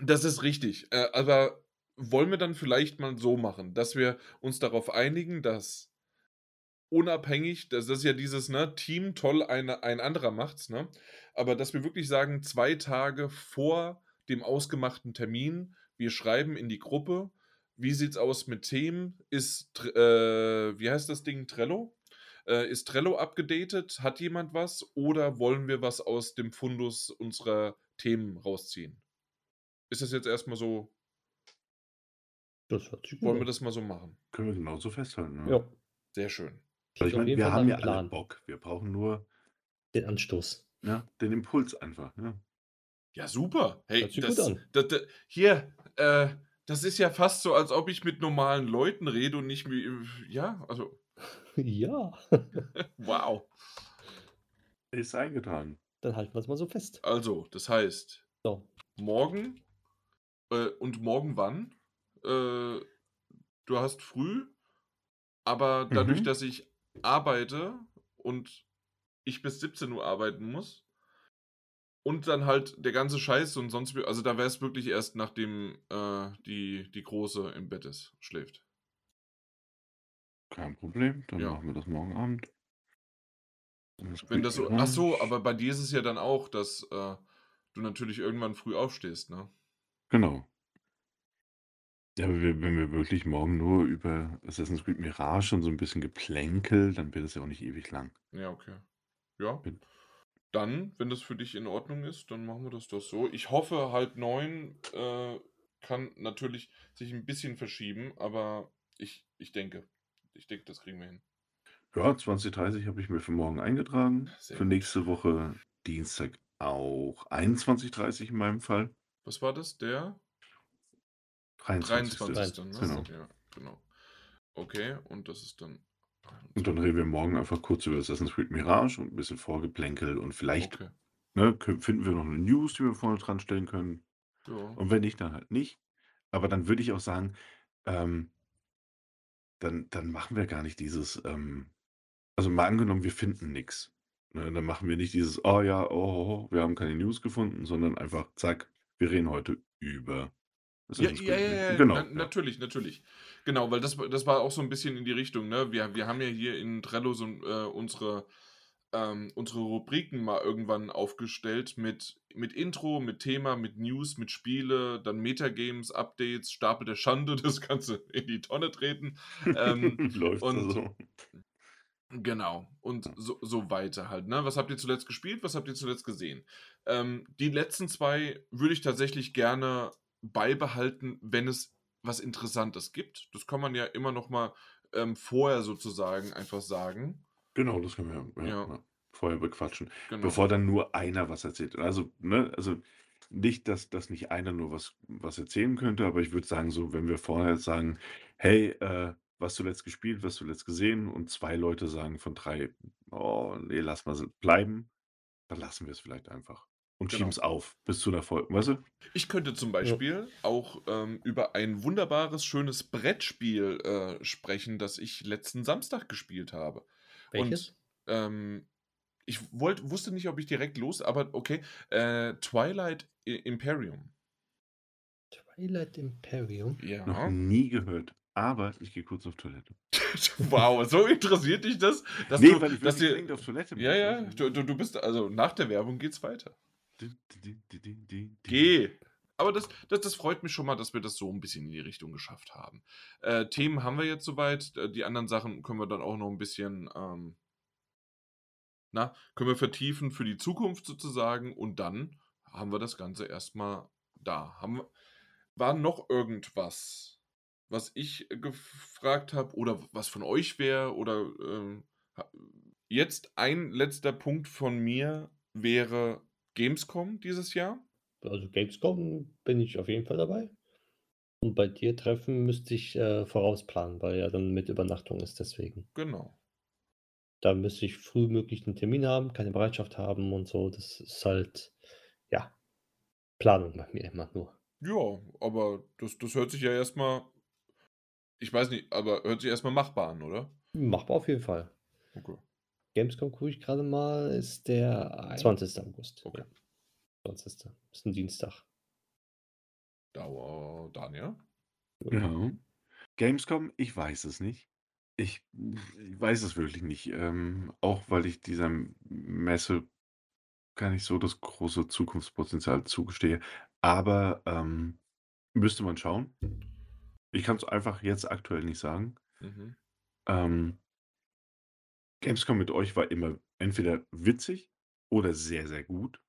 das ist richtig. Äh, aber wollen wir dann vielleicht mal so machen, dass wir uns darauf einigen, dass unabhängig das ist ja dieses, ne, Team toll, eine ein anderer macht's, ne? Aber dass wir wirklich sagen, 2 Tage vor dem ausgemachten Termin, wir schreiben in die Gruppe: „Wie sieht's aus mit Themen? Ist äh, wie heißt das Ding? Trello? Äh, ist Trello abgedatet? Hat jemand was? Oder wollen wir was aus dem Fundus unserer Themen rausziehen?“ Ist das jetzt erst mal so Das hört sich gut wollen wir das mal so machen? Können wir genauso festhalten, ja. Ja. Sehr schön. Klingt ich meine, wir haben ja alle Plan. Bock. Wir brauchen nur Den Anstoß. ja, den Impuls einfach, ne? Ja, super. Hey, das an. da da hier, äh, das ist ja fast so, als ob ich mit normalen Leuten rede und nicht wie ja, also Ja. wow. Ist eingetragen. Dann halten wir's mal so fest. Also, das heißt So. morgen äh, und morgen wann? Äh, du hast früh, aber dadurch, Mhm. dass ich arbeite und ich bis 17:00 arbeiten muss und dann halt der ganze Scheiß und sonst wie also, da wär's wirklich erst, nachdem, äh, die die Große im Bett ist schläft. Kein Problem, dann Ja. machen wir das morgen Abend. Alles Wenn gut das so ach so, aber bei dir ist es ja dann auch, dass, äh, du natürlich irgendwann früh aufstehst, ne? Genau. Ja, aber wir wenn wir wirklich morgen nur über Assassin's Creed Mirage und so 'n bisschen Geplänkel, dann wird es ja auch nicht ewig lang. Ja, okay. Ja. Dann, wenn das für dich in Ordnung ist, dann machen wir das doch so. Ich hoffe, 8:30, äh, kann natürlich sich 'n bisschen verschieben, aber ich ich denke ich denke, das kriegen wir hin. Ja, 20:30 habe ich mir für morgen eingetragen. Sehr Für nächste Woche Dienstag auch 21:30 in meinem Fall. Was war das? Der 23. 23. Ne? Genau. Ja, genau. Okay, und das ist dann. Und dann reden wir morgen einfach kurz über Assassin's Creed Mirage und ein bisschen Vorgeplänkel und vielleicht Okay. ne, finden wir noch eine News, die wir vorne dran stellen können. Ja. Und wenn nicht, dann halt nicht. Aber dann würde ich auch sagen, ähm, dann, dann machen wir gar nicht dieses, ähm, also mal angenommen, wir finden nichts. Ne, dann machen wir nicht dieses, oh ja, oh, wir haben keine News gefunden, sondern einfach, zack, wir reden heute über. Ja, ja, ja, ja, genau. na, natürlich, natürlich. Genau, weil das, das war auch so ein bisschen in die Richtung, ne? Wir, wir haben ja hier in Trello so äh, unsere, ähm, unsere Rubriken mal irgendwann aufgestellt mit, mit Intro, mit Thema, mit News, mit Spiele, dann Metagames, Updates, Stapel der Schande, das Ganze in die Tonne treten. Ähm, Läuft und- so. Genau. Und so, so weiter halt. Ne? Was habt ihr zuletzt gespielt? Was habt ihr zuletzt gesehen? Ähm, die letzten zwei würde ich tatsächlich gerne beibehalten, wenn es was Interessantes gibt. Das kann man ja immer noch mal ähm, vorher sozusagen einfach sagen. Genau, das können wir ja, Ja. ja, vorher bequatschen. Genau. Bevor dann nur einer was erzählt. Also, ne, also nicht, dass, dass nicht einer nur was, was erzählen könnte, aber ich würde sagen, so, wenn wir vorher sagen, hey, äh, was zuletzt gespielt, was zuletzt gesehen und zwei Leute sagen von drei, oh, nee, lass mal so bleiben, dann lassen wir es vielleicht einfach. Und Genau. schieben es auf bis zu der Folge. Weißt du? Ich könnte zum Beispiel auch ähm, über ein wunderbares, schönes Brettspiel äh, sprechen, das ich letzten Samstag gespielt habe. Welches? Und ähm, ich wollt, wusste nicht, ob ich direkt los, aber okay. Äh, Twilight I- Imperium. Twilight Imperium. Noch Ja. nie gehört. Aber ich gehe kurz auf Toilette. wow, so interessiert dich das? Dass nee, du, weil ich dass dir, dringend auf Toilette Ja, ja, du, du, bist, also nach der Werbung geht's weiter. Geh. Aber das, das, das freut mich schon mal, dass wir das so ein bisschen in die Richtung geschafft haben. Äh, Themen haben wir jetzt soweit. Äh, Die anderen Sachen können wir dann auch noch ein bisschen, ähm, na, können wir vertiefen für die Zukunft sozusagen. Und dann haben wir das Ganze erstmal da. Haben war noch irgendwas, was ich gefragt habe oder was von euch wäre? Oder ähm, jetzt ein letzter Punkt von mir wäre Gamescom dieses Jahr. Also Gamescom bin ich auf jeden Fall dabei. Und bei dir treffen müsste ich äh, vorausplanen, weil ja dann mit Übernachtung ist deswegen. Genau. Da müsste ich frühmöglich einen Termin haben, keine Bereitschaft haben und so. Das ist halt, ja, Planung bei mir immer nur. Ja, aber das, das hört sich ja erstmal, ich weiß nicht, aber hört sich erstmal machbar an, oder? Machbar auf jeden Fall. Okay. Gamescom gucke ich gerade mal, ist der 20. August. Okay. Ja, 20. Ist ein Dienstag. Dauer, Daniel? Ja. Gamescom, ich weiß es nicht. Ich, ich weiß es wirklich nicht. Ähm, auch weil ich dieser Messe gar nicht so das große Zukunftspotenzial zugestehe. Aber ähm, müsste man schauen. Ich kann es einfach jetzt aktuell nicht sagen. Mhm. Ähm, Gamescom mit euch war immer entweder witzig oder sehr, sehr gut.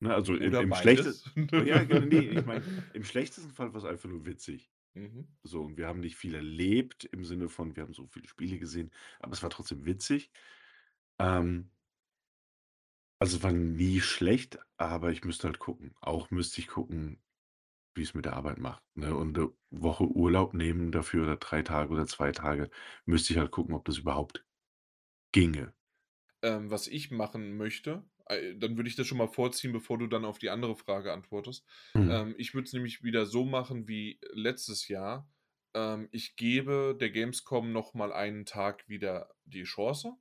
Ne, also im, im schlechtesten. Ja, genau, nee, ich meine, im schlechtesten Fall war es einfach nur witzig. mhm. So, und wir haben nicht viel erlebt im Sinne von, wir haben so viele Spiele gesehen, aber es war trotzdem witzig. Ähm, also es war nie schlecht, aber ich müsste halt gucken. Auch müsste ich gucken, wie es mit der Arbeit macht. Ne? Und eine Woche Urlaub nehmen dafür oder drei Tage oder zwei Tage, müsste ich halt gucken, ob das überhaupt ginge. Ähm, was ich machen möchte, dann würde ich das schon mal vorziehen, bevor du dann auf die andere Frage antwortest. Hm. Ähm, ich würde es nämlich wieder so machen wie letztes Jahr. Ähm, ich gebe der Gamescom noch mal einen Tag wieder die Chance.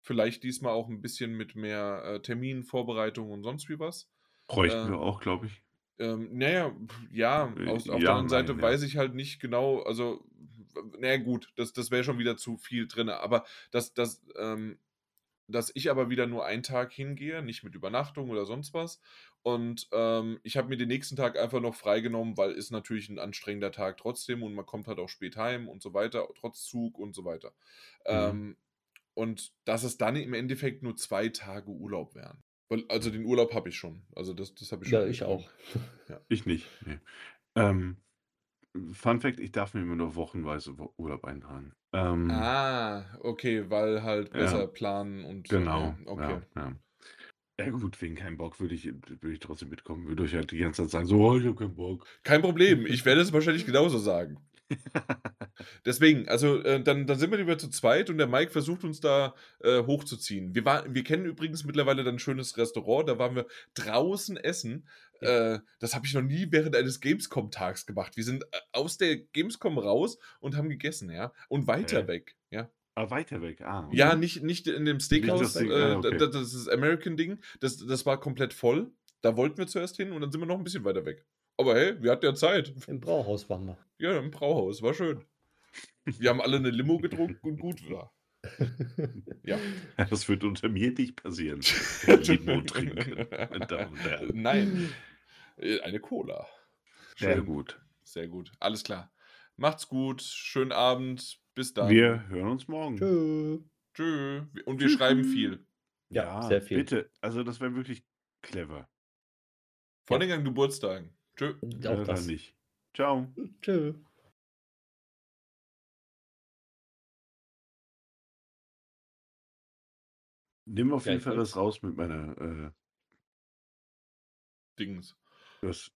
Vielleicht diesmal auch ein bisschen mit mehr äh, Termin, Vorbereitung und sonst wie was. Bräuchten äh, wir auch, glaube ich. Ähm, naja, ja, Äh, aus, auf ja, der anderen Seite nein, ja. weiß ich halt nicht genau, also, naja, gut, das, das wäre schon wieder zu viel drin, aber dass, dass, ähm, dass ich aber wieder nur einen Tag hingehe, nicht mit Übernachtung oder sonst was. Und ähm, ich habe mir den nächsten Tag einfach noch freigenommen, weil ist natürlich ein anstrengender Tag trotzdem und man kommt halt auch spät heim und so weiter, trotz Zug und so weiter. Mhm. Ähm, und dass es dann im Endeffekt nur zwei Tage Urlaub wären. Weil, also den Urlaub habe ich schon. Also das, das habe ich schon. Ja, ich auch. Ich nicht. Nee. Ähm, Fun Fact: Ich darf mir immer nur wochenweise Wo- Urlaub eintragen. Ähm, Ah, okay, weil halt Ja. besser planen und Genau. ja, okay. Ja, ja. Ja gut, wegen keinem Bock würde ich würde ich trotzdem mitkommen. Würde euch halt die ganze Zeit sagen: „So, oh, ich habe keinen Bock.“ Kein Problem, ich werde es wahrscheinlich genauso sagen. Deswegen, also, äh, dann dann sind wir lieber zu zweit und der Mike versucht uns da, äh, hochzuziehen. Wir war wir kennen übrigens mittlerweile dann 'n schönes Restaurant, da waren wir draußen essen. Ja. Äh, das habe ich noch nie während eines Gamescom-Tags gemacht. Wir sind, äh, aus der Gamescom raus und haben gegessen, ja, und weiter Hä? weg, ja. Ah, weiter weg, ah, Ja, okay. nicht nicht in dem Steakhouse, das Ding, äh, ah, okay. d das ist American-Ding. Das das war komplett voll. Da wollten wir zuerst hin und dann sind wir noch 'n bisschen weiter weg. Aber hey, wir hatten ja Zeit. Im Brauhaus waren wir. Ja, im Brauhaus, war schön. Wir haben alle 'ne Limo getrunken und gut war. Ja. Ja, das wird unter mir nicht passieren. Limo trinken. Nein, eine Cola. Sehr Schön. gut. Sehr gut. Alles klar. Macht's gut, schönen Abend, bis dann. Wir hören uns morgen. Tschö. Tschö. Und wir schreiben Tschüss. viel. Ja, Ja, sehr viel. bitte. Also, das wäre wirklich clever. Vor Ja. allen Dingen an Geburtstagen. Tschö. Und Ja, auch das. nicht. Tschau. Tschö. Nimm auf jeden Fall das raus mit meiner, äh Dings. Das